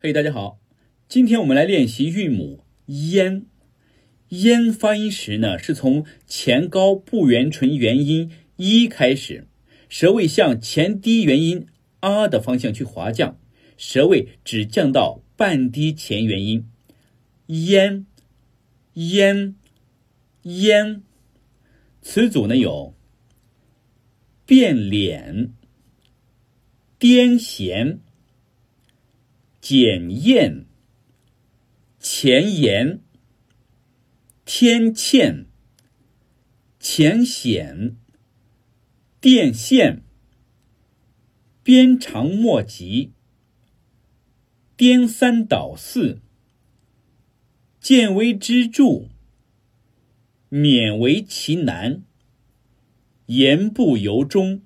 嘿，大家好，今天我们来练习韵母烟”。“烟发音时呢，是从前高不圆唇元音一开始，舌位向前低元音啊的方向去滑降，舌位只降到半低前元音。烟、烟、烟。词组呢有变脸、癫痫。检验、前沿、天堑、浅显、电线、鞭长莫及、颠三倒四、见微知著、勉为其难、言不由衷。